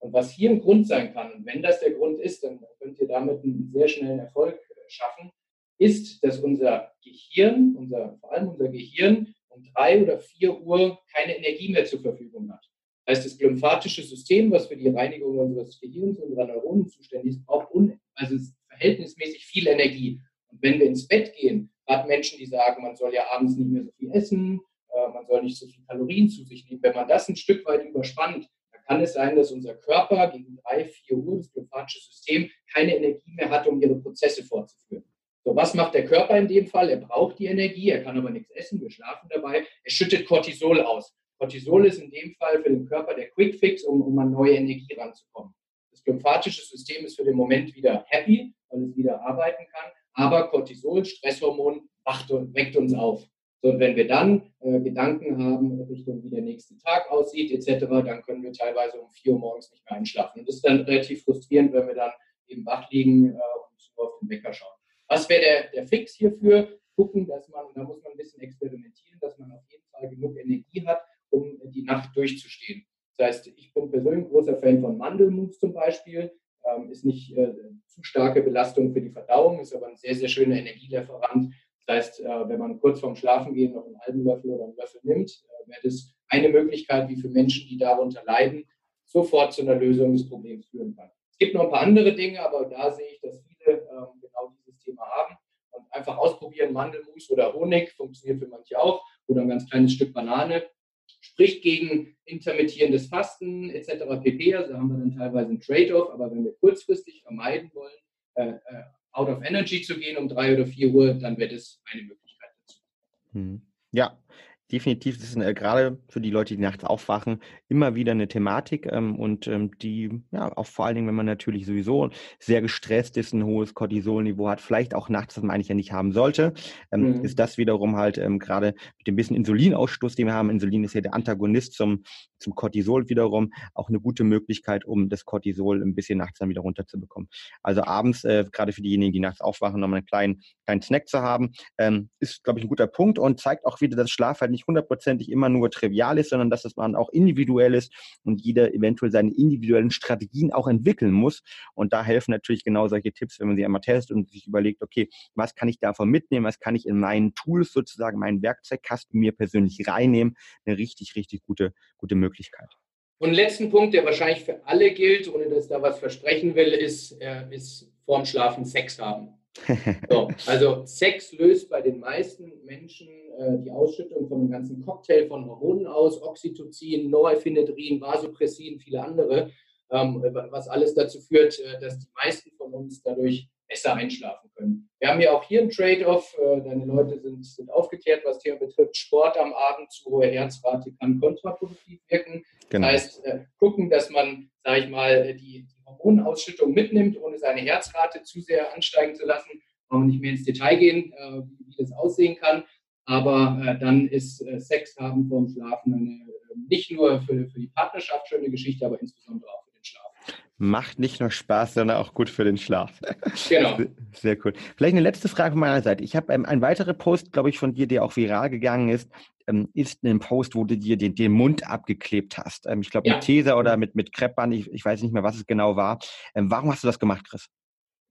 Und was hier ein Grund sein kann, und wenn das der Grund ist, dann könnt ihr damit einen sehr schnellen Erfolg äh, schaffen, ist, dass unser Gehirn, unser, vor allem unser Gehirn, um drei oder vier Uhr keine Energie mehr zur Verfügung hat. Das heißt, das glymphatische System, was für die Reinigung unseres Gehirns, unserer Neuronen zuständig ist, braucht un, also verhältnismäßig viel Energie. Und wenn wir ins Bett gehen, gerade Menschen, die sagen, man soll ja abends nicht mehr so viel essen, äh, man soll nicht so viel Kalorien zu sich nehmen, wenn man das ein Stück weit überspannt, dann kann es sein, dass unser Körper gegen drei, vier Uhr, das lymphatische System, keine Energie mehr hat, um ihre Prozesse fortzuführen. So, was macht der Körper in dem Fall? Er braucht die Energie, er kann aber nichts essen, wir schlafen dabei. Er schüttet Cortisol aus. Cortisol ist in dem Fall für den Körper der Quick Fix, um, um an neue Energie ranzukommen. Das lymphatische System ist für den Moment wieder happy, weil es wieder arbeiten kann. Aber Cortisol, Stresshormon, wacht weckt uns auf. So, und wenn wir dann äh, Gedanken haben Richtung, wie der nächste Tag aussieht, etc., dann können wir teilweise um 4 Uhr morgens nicht mehr einschlafen. Und das ist dann relativ frustrierend, wenn wir dann eben wach liegen äh, und nur auf den Wecker schauen. Was wäre der, der Fix hierfür? Gucken, dass man, da muss man ein bisschen experimentieren, dass man auf jeden Fall genug Energie hat, um die Nacht durchzustehen. Das heißt, ich bin persönlich großer Fan von Mandelmus zum Beispiel ist nicht äh, zu starke Belastung für die Verdauung, ist aber ein sehr, sehr schöner Energielieferant. Das heißt, äh, wenn man kurz vorm Schlafengehen noch einen halben Löffel oder einen Löffel nimmt, äh, wäre das eine Möglichkeit, wie für Menschen, die darunter leiden, sofort zu einer Lösung des Problems führen kann. Es gibt noch ein paar andere Dinge, aber da sehe ich, dass viele ähm, genau dieses Thema haben. Und einfach ausprobieren, Mandelmus oder Honig, funktioniert für manche auch, oder ein ganz kleines Stück Banane spricht gegen intermittierendes Fasten etc. pp. Also haben wir dann teilweise ein Trade-off, aber wenn wir kurzfristig vermeiden wollen, äh, äh, out of energy zu gehen um drei oder vier Uhr, dann wäre das eine Möglichkeit dazu. Hm. Ja, definitiv, das ist äh, gerade für die Leute, die nachts aufwachen, immer wieder eine Thematik ähm, und ähm, die, ja, auch vor allen Dingen, wenn man natürlich sowieso sehr gestresst ist, ein hohes Cortisolniveau hat, vielleicht auch nachts, was man eigentlich ja nicht haben sollte, ähm, mhm. ist das wiederum halt ähm, gerade mit dem bisschen Insulinausstoß, den wir haben. Insulin ist ja der Antagonist zum, zum Cortisol wiederum, auch eine gute Möglichkeit, um das Cortisol ein bisschen nachts dann wieder runterzubekommen. Also abends, äh, gerade für diejenigen, die nachts aufwachen, nochmal einen kleinen, kleinen Snack zu haben, ähm, ist, glaube ich, ein guter Punkt und zeigt auch wieder, dass Schlaf halt nicht hundertprozentig immer nur trivial ist, sondern dass es man auch individuell ist und jeder eventuell seine individuellen Strategien auch entwickeln muss. Und da helfen natürlich genau solche Tipps, wenn man sie einmal testet und sich überlegt, okay, was kann ich davon mitnehmen, was kann ich in meinen Tools sozusagen, meinen Werkzeugkasten mir persönlich reinnehmen, eine richtig, richtig gute, gute Möglichkeit. Und letzten Punkt, der wahrscheinlich für alle gilt, ohne dass da was versprechen will, ist, äh, ist vorm Schlafen Sex haben. So, also Sex löst bei den meisten Menschen äh, die Ausschüttung von einem ganzen Cocktail von Hormonen aus, Oxytocin, Norepinephrine, Vasopressin, viele andere, ähm, was alles dazu führt, äh, dass die meisten von uns dadurch besser einschlafen können. Wir haben ja auch hier ein Trade-off. Äh, deine Leute sind, sind aufgeklärt, was Thema betrifft. Sport am Abend zu hohe Herzrate kann kontraproduktiv wirken. Genau. Das heißt, äh, gucken, dass man, sage ich mal, die, die Hormonausschüttung mitnimmt, ohne seine Herzrate zu sehr ansteigen zu lassen. Wollen wir nicht mehr ins Detail gehen, äh, wie das aussehen kann. Aber äh, dann ist äh, Sex haben vorm Schlafen eine, nicht nur für, für die Partnerschaft schöne Geschichte, aber insbesondere auch. Macht nicht nur Spaß, sondern auch gut für den Schlaf. Genau. Sehr cool. Vielleicht eine letzte Frage von meiner Seite. Ich habe ähm, ein weiterer Post, glaube ich, von dir, der auch viral gegangen ist, ähm, ist ein Post, wo du dir den, den Mund abgeklebt hast. Ähm, ich glaube ja. mit Tesa oder mit, mit Kreppband, ich, ich weiß nicht mehr, was es genau war. Ähm, warum hast du das gemacht, Chris?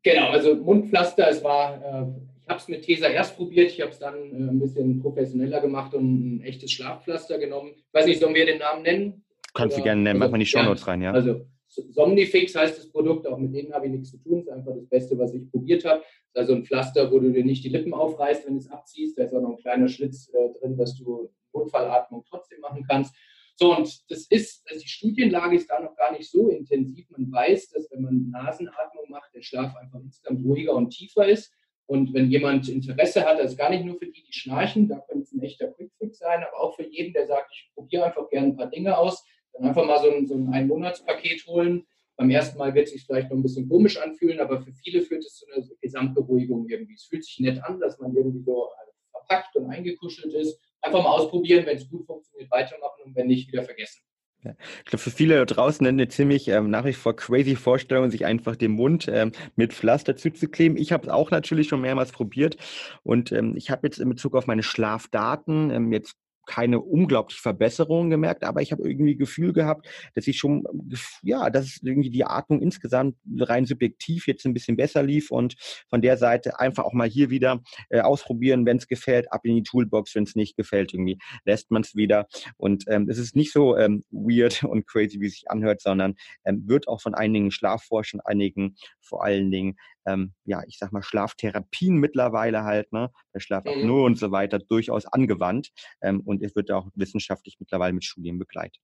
Genau, also Mundpflaster, es war, äh, ich habe es mit Tesa erst probiert, ich habe es dann äh, ein bisschen professioneller gemacht und ein echtes Schlafpflaster genommen. Ich weiß nicht, sollen wir den Namen nennen? Kannst du gerne nennen, also, mach mal die Shownotes ja, rein, ja. Also Somnifix heißt das Produkt, auch mit denen habe ich nichts zu tun. Ist einfach das Beste, was ich probiert habe. Ist also ein Pflaster, wo du dir nicht die Lippen aufreißt, wenn du es abziehst. Da ist auch noch ein kleiner Schlitz äh, drin, dass du Notfallatmung trotzdem machen kannst. So, und das ist, also die Studienlage ist da noch gar nicht so intensiv. Man weiß, dass wenn man Nasenatmung macht, der Schlaf einfach insgesamt ruhiger und tiefer ist. Und wenn jemand Interesse hat, das ist gar nicht nur für die, die schnarchen, da könnte es ein echter Quickfix sein, aber auch für jeden, der sagt, ich probiere einfach gerne ein paar Dinge aus, dann einfach mal so ein, so ein Einmonatspaket holen. Beim ersten Mal wird es sich vielleicht noch ein bisschen komisch anfühlen, aber für viele führt es zu einer Gesamtberuhigung irgendwie. Es fühlt sich nett an, dass man irgendwie so verpackt und eingekuschelt ist. Einfach mal ausprobieren, wenn es gut funktioniert, weitermachen und wenn nicht, wieder vergessen. Ich glaube, für viele da draußen eine ziemlich ähm, nach wie vor crazy Vorstellung, sich einfach den Mund ähm, mit Pflaster zuzukleben. Ich habe es auch natürlich schon mehrmals probiert und ähm, ich habe jetzt in Bezug auf meine Schlafdaten ähm, jetzt keine unglaubliche Verbesserung gemerkt, aber ich habe irgendwie Gefühl gehabt, dass ich schon, ja, dass irgendwie die Atmung insgesamt rein subjektiv jetzt ein bisschen besser lief und von der Seite einfach auch mal hier wieder äh, ausprobieren, wenn es gefällt, ab in die Toolbox, wenn es nicht gefällt, irgendwie lässt man es wieder. Und ähm, es ist nicht so ähm, weird und crazy, wie es sich anhört, sondern ähm, wird auch von einigen Schlafforschern, einigen vor allen Dingen ähm, ja, ich sag mal, Schlaftherapien mittlerweile halt, ne, bei Schlafapnoe mhm. und so weiter durchaus angewandt. Ähm, und es wird auch wissenschaftlich mittlerweile mit Studien begleitet.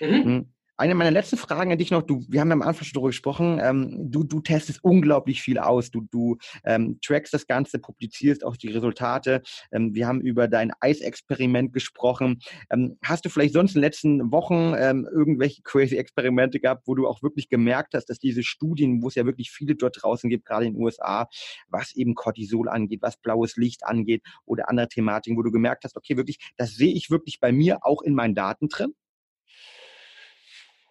Mhm. Eine meiner letzten Fragen an dich noch, du, wir haben ja am Anfang schon darüber gesprochen, ähm, du, du testest unglaublich viel aus, du, du ähm, trackst das Ganze, publizierst auch die Resultate. Ähm, wir haben über dein Eisexperiment gesprochen. Ähm, hast du vielleicht sonst in den letzten Wochen ähm, irgendwelche crazy Experimente gehabt, wo du auch wirklich gemerkt hast, dass diese Studien, wo es ja wirklich viele dort draußen gibt, gerade in den USA, was eben Cortisol angeht, was blaues Licht angeht oder andere Thematiken, wo du gemerkt hast, okay, wirklich, das sehe ich wirklich bei mir auch in meinen Daten drin?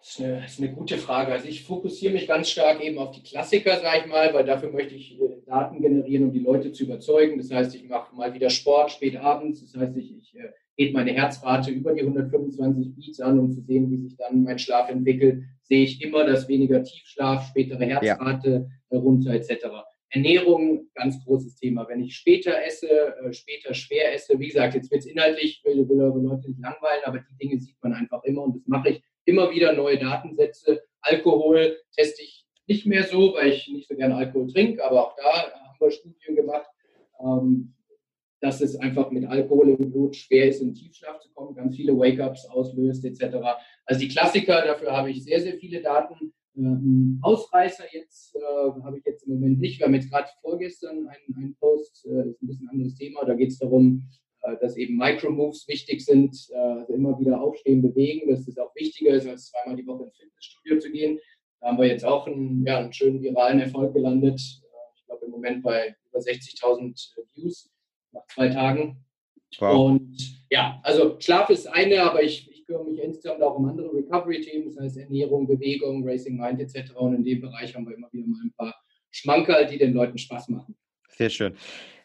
Das ist, eine, das ist eine gute Frage. Also ich fokussiere mich ganz stark eben auf die Klassiker, sage ich mal, weil dafür möchte ich äh, Daten generieren, um die Leute zu überzeugen. Das heißt, ich mache mal wieder Sport spät abends. Das heißt, ich, ich äh, hebe meine Herzrate über die 125 Beats an, um zu sehen, wie sich dann mein Schlaf entwickelt. Sehe ich immer, dass weniger Tiefschlaf, spätere Herzrate ja. runter etc. Ernährung, ganz großes Thema. Wenn ich später esse, äh, später schwer esse, wie gesagt, jetzt wird es inhaltlich, will, will eure Leute nicht langweilen, aber die Dinge sieht man einfach immer und das mache ich immer wieder neue Datensätze. Alkohol teste ich nicht mehr so, weil ich nicht so gerne Alkohol trinke, aber auch da haben wir Studien gemacht, ähm, dass es einfach mit Alkohol im Blut schwer ist, in Tiefschlaf zu kommen, ganz viele Wake-ups auslöst etc. Also die Klassiker, dafür habe ich sehr, sehr viele Daten. Ähm, Ausreißer jetzt äh, habe ich jetzt im Moment nicht. Wir haben jetzt gerade vorgestern einen, Post, äh, ist ein bisschen anderes Thema, da geht es darum, äh, dass eben Micromoves wichtig sind, äh, also immer wieder aufstehen, bewegen, dass das auch wichtiger ist, als zweimal die Woche ins Fitnessstudio zu gehen. Da haben wir jetzt auch einen, ja, einen schönen viralen Erfolg gelandet. Äh, ich glaube im Moment bei über 60.000 Views nach zwei Tagen. Wow. Und ja, also Schlaf ist eine, aber ich, ich kümmere mich insgesamt auch um andere Recovery-Themen, das heißt Ernährung, Bewegung, Racing Mind etc. Und in dem Bereich haben wir immer wieder mal ein paar Schmankerl, die den Leuten Spaß machen. Sehr schön.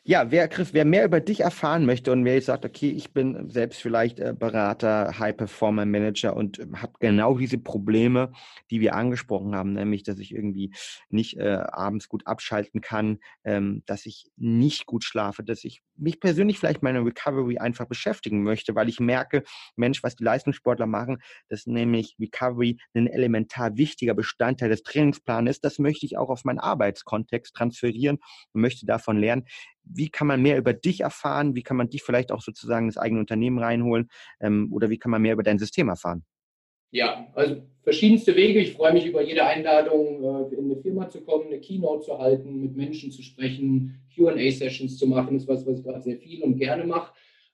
Ja, wer, Chris, wer mehr über dich erfahren möchte und wer jetzt sagt, okay, ich bin selbst vielleicht äh, Berater, High Performer Manager und äh, habe genau diese Probleme, die wir angesprochen haben, nämlich, dass ich irgendwie nicht äh, abends gut abschalten kann, ähm, dass ich nicht gut schlafe, dass ich mich persönlich vielleicht meine Recovery einfach beschäftigen möchte, weil ich merke, Mensch, was die Leistungssportler machen, dass nämlich Recovery ein elementar wichtiger Bestandteil des Trainingsplans ist. Das möchte ich auch auf meinen Arbeitskontext transferieren und möchte davon lernen wie kann man mehr über dich erfahren? Wie kann man dich vielleicht auch sozusagen ins eigene Unternehmen reinholen? Ähm, oder wie kann man mehr über dein System erfahren? Ja, also verschiedenste Wege. Ich freue mich über jede Einladung, äh, in eine Firma zu kommen, eine Keynote zu halten, mit Menschen zu sprechen, QA-Sessions zu machen. Das ist was, was ich gerade sehr viel und gerne mache.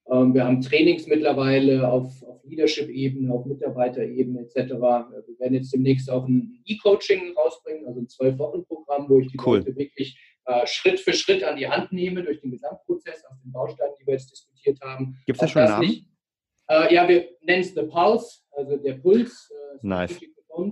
Ähm, wir haben Trainings mittlerweile auf, auf Leadership-Ebene, auf Mitarbeiterebene etc. Wir werden jetzt demnächst auch ein E-Coaching rausbringen, also ein Zwölf-Wochen-Programm, wo ich die cool. Leute wirklich äh, Schritt für Schritt an die Hand nehme durch den Gesamtprozess aus den Bausteinen, die wir jetzt diskutiert haben. Gibt es da schon einen Namen? Nicht, äh, ja, wir nennen es The Pulse, also der Puls. Äh, nice.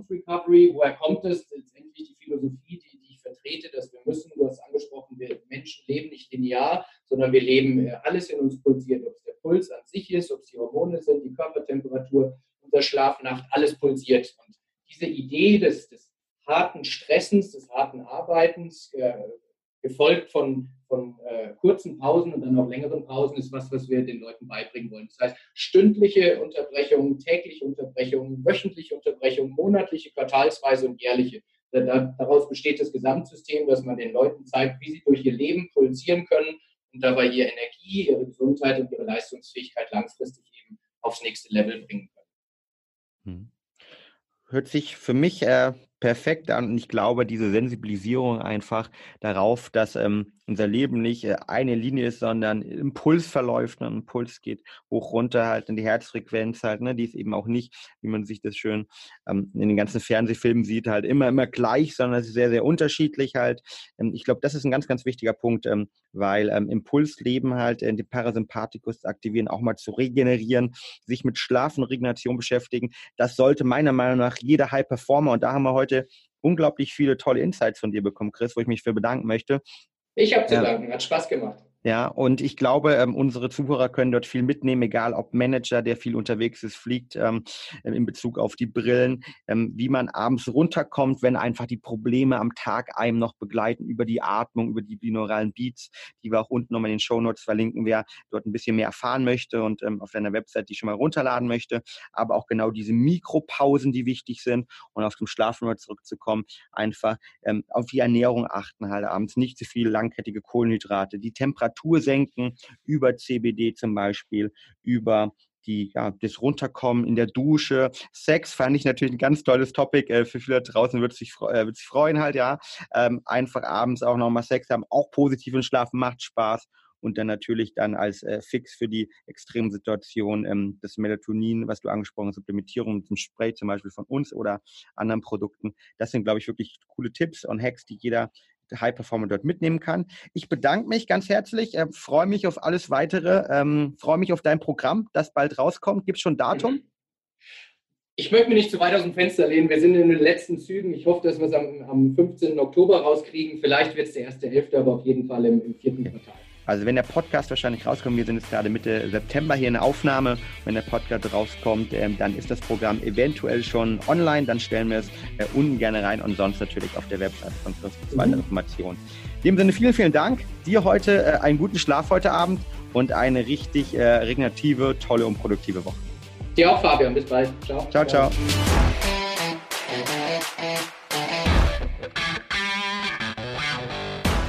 Recovery. Woher kommt es? Letztendlich die Philosophie, die, die ich vertrete, dass wir müssen, du hast angesprochen, wir Menschen leben nicht linear, sondern wir leben, äh, alles in uns pulsiert, ob es der Puls an sich ist, ob es die Hormone sind, die Körpertemperatur, unser Schlaf, Nacht, alles pulsiert. Und diese Idee des, des harten Stressens, des harten Arbeitens, äh, gefolgt von, von äh, kurzen Pausen und dann auch längeren Pausen, ist was, was wir den Leuten beibringen wollen. Das heißt, stündliche Unterbrechungen, tägliche Unterbrechungen, wöchentliche Unterbrechungen, monatliche, quartalsweise und jährliche. Da, daraus besteht das Gesamtsystem, dass man den Leuten zeigt, wie sie durch ihr Leben pulsieren können und dabei ihre Energie, ihre Gesundheit und ihre Leistungsfähigkeit langfristig eben aufs nächste Level bringen können. Hm. Hört sich für mich äh, perfekt an und ich glaube, diese Sensibilisierung einfach darauf, dass ähm, unser Leben nicht äh, eine Linie ist, sondern Impuls verläuft. Ne? Ein Impuls geht hoch runter halt in die Herzfrequenz halt, ne? Die ist eben auch nicht, wie man sich das schön ähm, in den ganzen Fernsehfilmen sieht, halt immer, immer gleich, sondern es ist sehr, sehr unterschiedlich halt. Ähm, ich glaube, das ist ein ganz, ganz wichtiger Punkt, ähm, weil ähm, Impulsleben halt äh, den Parasympathikus aktivieren, auch mal zu regenerieren, sich mit Schlaf und Regeneration beschäftigen. Das sollte meiner Meinung nach jeder High Performer und da haben wir heute unglaublich viele tolle Insights von dir bekommen, Chris, wo ich mich für bedanken möchte. Ich habe zu danken, hat Spaß gemacht. Ja, und ich glaube, ähm, unsere Zuhörer können dort viel mitnehmen, egal ob Manager, der viel unterwegs ist, fliegt ähm, in Bezug auf die Brillen, ähm, wie man abends runterkommt, wenn einfach die Probleme am Tag einem noch begleiten über die Atmung, über die binauralen Beats, die wir auch unten nochmal in den Show Notes verlinken, wer dort ein bisschen mehr erfahren möchte und ähm, auf deiner Website die schon mal runterladen möchte, aber auch genau diese Mikropausen, die wichtig sind und auf dem Schlafen mal zurückzukommen, einfach ähm, auf die Ernährung achten, halt abends. Nicht zu viel langkettige Kohlenhydrate, die Temperatur Temperatur senken, über CBD zum Beispiel, über die, ja, das Runterkommen in der Dusche. Sex fand ich natürlich ein ganz tolles Topic. Äh, für viele draußen wird sich, äh, sich freuen halt, ja. Ähm, einfach abends auch nochmal Sex haben, auch positiven Schlafen macht Spaß. Und dann natürlich dann als äh, Fix für die extremen Situationen ähm, das Melatonin, was du angesprochen hast, Supplementierung mit dem Spray zum Beispiel von uns oder anderen Produkten. Das sind, glaube ich, wirklich coole Tipps und Hacks, die jeder High Performer dort mitnehmen kann. Ich bedanke mich ganz herzlich, äh, freue mich auf alles weitere, ähm, freue mich auf dein Programm, das bald rauskommt. Gibt es schon Datum? Mhm. Ich möchte mich nicht zu weit aus dem Fenster lehnen. Wir sind in den letzten Zügen. Ich hoffe, dass wir es am, am 15. Oktober rauskriegen. Vielleicht wird es der erste Hälfte, aber auf jeden Fall im, im vierten Quartal. Also wenn der Podcast wahrscheinlich rauskommt, wir sind jetzt gerade Mitte September hier in der Aufnahme, wenn der Podcast rauskommt, ähm, dann ist das Programm eventuell schon online, dann stellen wir es äh, unten gerne rein und sonst natürlich auf der Website von Chris für weitere mhm. Informationen. In dem Sinne vielen, vielen Dank. Dir heute äh, einen guten Schlaf heute Abend und eine richtig äh, regenerative, tolle und produktive Woche. Dir auch, Fabian. Bis bald. Ciao. Ciao, ciao.